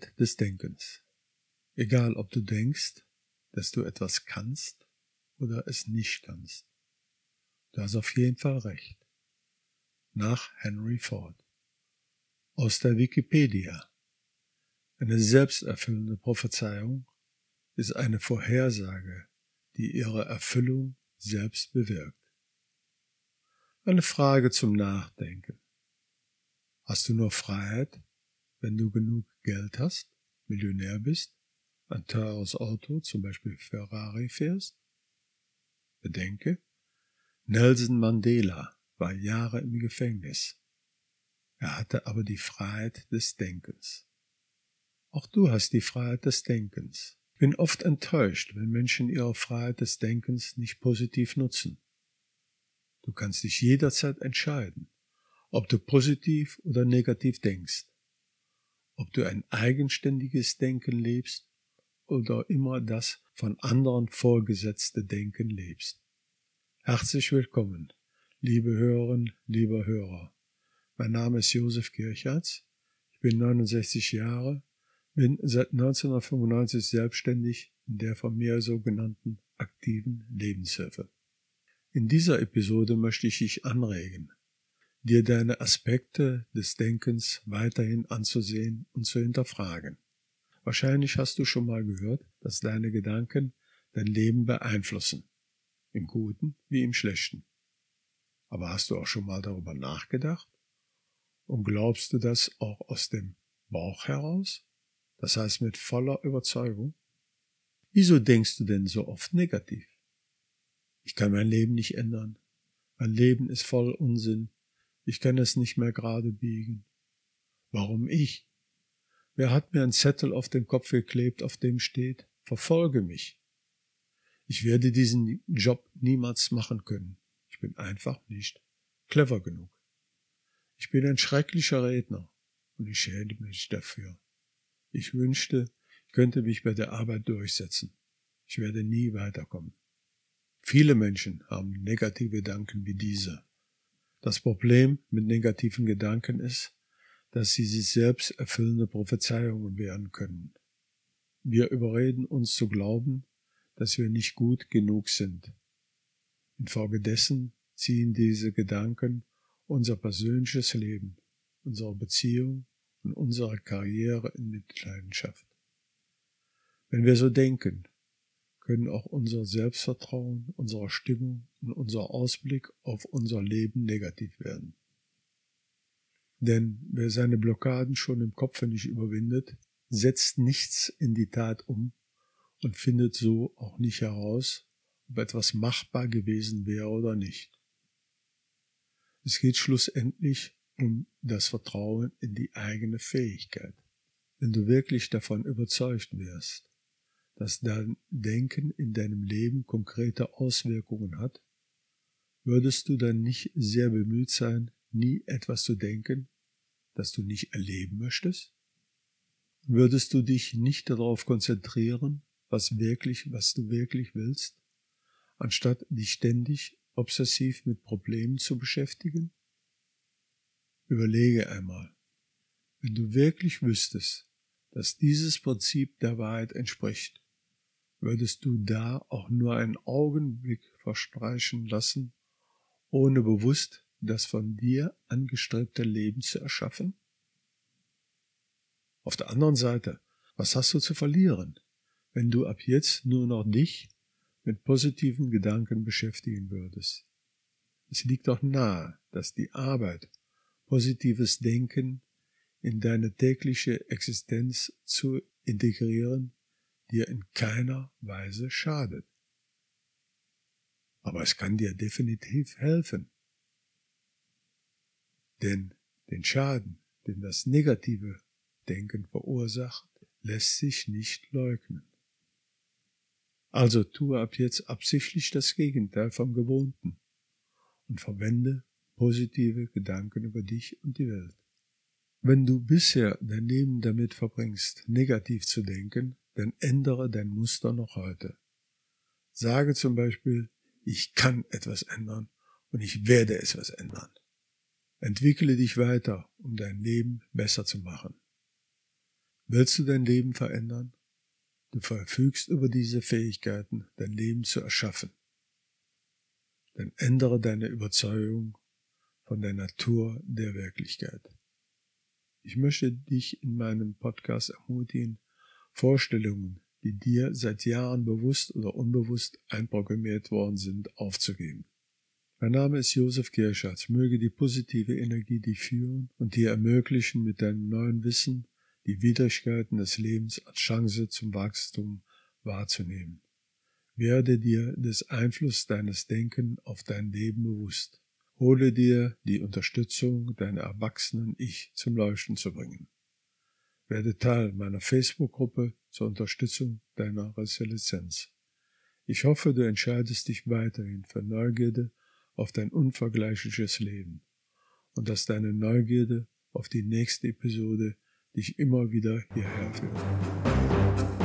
Freiheit des Denkens. Egal ob du denkst, dass du etwas kannst oder es nicht kannst. Du hast auf jeden Fall recht. Nach Henry Ford. Aus der Wikipedia. Eine selbsterfüllende Prophezeiung ist eine Vorhersage, die ihre Erfüllung selbst bewirkt. Eine Frage zum Nachdenken. Hast du nur Freiheit, wenn du genug Geld hast, Millionär bist, ein teures Auto, zum Beispiel Ferrari fährst? Bedenke, Nelson Mandela war Jahre im Gefängnis. Er hatte aber die Freiheit des Denkens. Auch du hast die Freiheit des Denkens. Ich bin oft enttäuscht, wenn Menschen ihre Freiheit des Denkens nicht positiv nutzen. Du kannst dich jederzeit entscheiden, ob du positiv oder negativ denkst, ob du ein eigenständiges Denken lebst oder immer das von anderen vorgesetzte Denken lebst. Herzlich willkommen, liebe Hörerinnen, lieber Hörer. Mein Name ist Josef Kirchhardt. Ich bin 69 Jahre, bin seit 1995 selbstständig in der von mir sogenannten aktiven Lebenshilfe. In dieser Episode möchte ich dich anregen, dir deine Aspekte des Denkens weiterhin anzusehen und zu hinterfragen. Wahrscheinlich hast du schon mal gehört, dass deine Gedanken dein Leben beeinflussen, im Guten wie im Schlechten. Aber hast du auch schon mal darüber nachgedacht? Und glaubst du das auch aus dem Bauch heraus? Das heißt mit voller Überzeugung? Wieso denkst du denn so oft negativ? Ich kann mein Leben nicht ändern. Mein Leben ist voll Unsinn. Ich kann es nicht mehr gerade biegen. Warum ich? Wer hat mir einen Zettel auf den Kopf geklebt, auf dem steht, verfolge mich? Ich werde diesen Job niemals machen können. Ich bin einfach nicht clever genug. Ich bin ein schrecklicher Redner und ich schäme mich dafür. Ich wünschte, ich könnte mich bei der Arbeit durchsetzen. Ich werde nie weiterkommen. Viele Menschen haben negative Gedanken wie diese. Das Problem mit negativen Gedanken ist, dass sie sich selbst erfüllende Prophezeiungen werden können. Wir überreden uns zu glauben, dass wir nicht gut genug sind. Infolgedessen ziehen diese Gedanken unser persönliches Leben, unsere Beziehung und unsere Karriere in Mitleidenschaft. Wenn wir so denken, können auch unser Selbstvertrauen, unsere Stimmung und unser Ausblick auf unser Leben negativ werden. Denn wer seine Blockaden schon im Kopf nicht überwindet, setzt nichts in die Tat um und findet so auch nicht heraus, ob etwas machbar gewesen wäre oder nicht. Es geht schlussendlich um das Vertrauen in die eigene Fähigkeit. Wenn du wirklich davon überzeugt wirst, dass dein Denken in deinem Leben konkrete Auswirkungen hat, würdest du dann nicht sehr bemüht sein, nie etwas zu denken, das du nicht erleben möchtest? Würdest du dich nicht darauf konzentrieren, was wirklich, was du wirklich willst, anstatt dich ständig obsessiv mit Problemen zu beschäftigen? Überlege einmal, wenn du wirklich wüsstest, dass dieses Prinzip der Wahrheit entspricht, würdest du da auch nur einen Augenblick verstreichen lassen, ohne bewusst das von dir angestrebte Leben zu erschaffen? Auf der anderen Seite, was hast du zu verlieren, wenn du ab jetzt nur noch dich mit positiven Gedanken beschäftigen würdest? Es liegt doch nahe, dass die Arbeit, positives Denken in deine tägliche Existenz zu integrieren, dir in keiner Weise schadet. Aber es kann dir definitiv helfen. Denn den Schaden, den das negative Denken verursacht, lässt sich nicht leugnen. Also tue ab jetzt absichtlich das Gegenteil vom Gewohnten und verwende positive Gedanken über dich und die Welt. Wenn du bisher dein Leben damit verbringst, negativ zu denken, dann ändere dein Muster noch heute. Sage zum Beispiel, ich kann etwas ändern und ich werde etwas ändern. Entwickle dich weiter, um dein Leben besser zu machen. Willst du dein Leben verändern? Du verfügst über diese Fähigkeiten, dein Leben zu erschaffen. Dann ändere deine Überzeugung von der Natur der Wirklichkeit. Ich möchte dich in meinem Podcast ermutigen, Vorstellungen, die dir seit Jahren bewusst oder unbewusst einprogrammiert worden sind, aufzugeben. Mein Name ist Josef Kirschatz. Möge die positive Energie dich führen und dir ermöglichen, mit deinem neuen Wissen die Widrigkeiten des Lebens als Chance zum Wachstum wahrzunehmen. Werde dir des Einflusses deines Denken auf dein Leben bewusst. Hole dir die Unterstützung deiner erwachsenen Ich zum Leuchten zu bringen. Werde Teil meiner Facebook-Gruppe zur Unterstützung deiner Resilienz. Ich hoffe, du entscheidest dich weiterhin für Neugierde auf dein unvergleichliches Leben und dass deine Neugierde auf die nächste Episode dich immer wieder hierher führt.